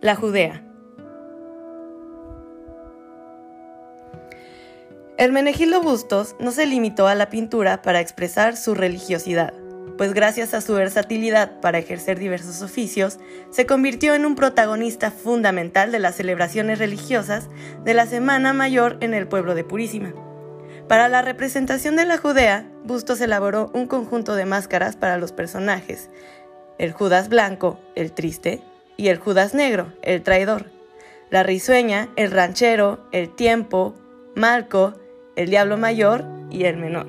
La Judea. Hermenegildo Bustos no se limitó a la pintura para expresar su religiosidad, pues gracias a su versatilidad para ejercer diversos oficios, se convirtió en un protagonista fundamental de las celebraciones religiosas de la Semana Mayor en el pueblo de Purísima. Para la representación de la Judea, Bustos elaboró un conjunto de máscaras para los personajes, el Judas blanco, el triste, y el Judas Negro, el traidor. La risueña, el ranchero, el tiempo, Malco, el diablo mayor y el menor.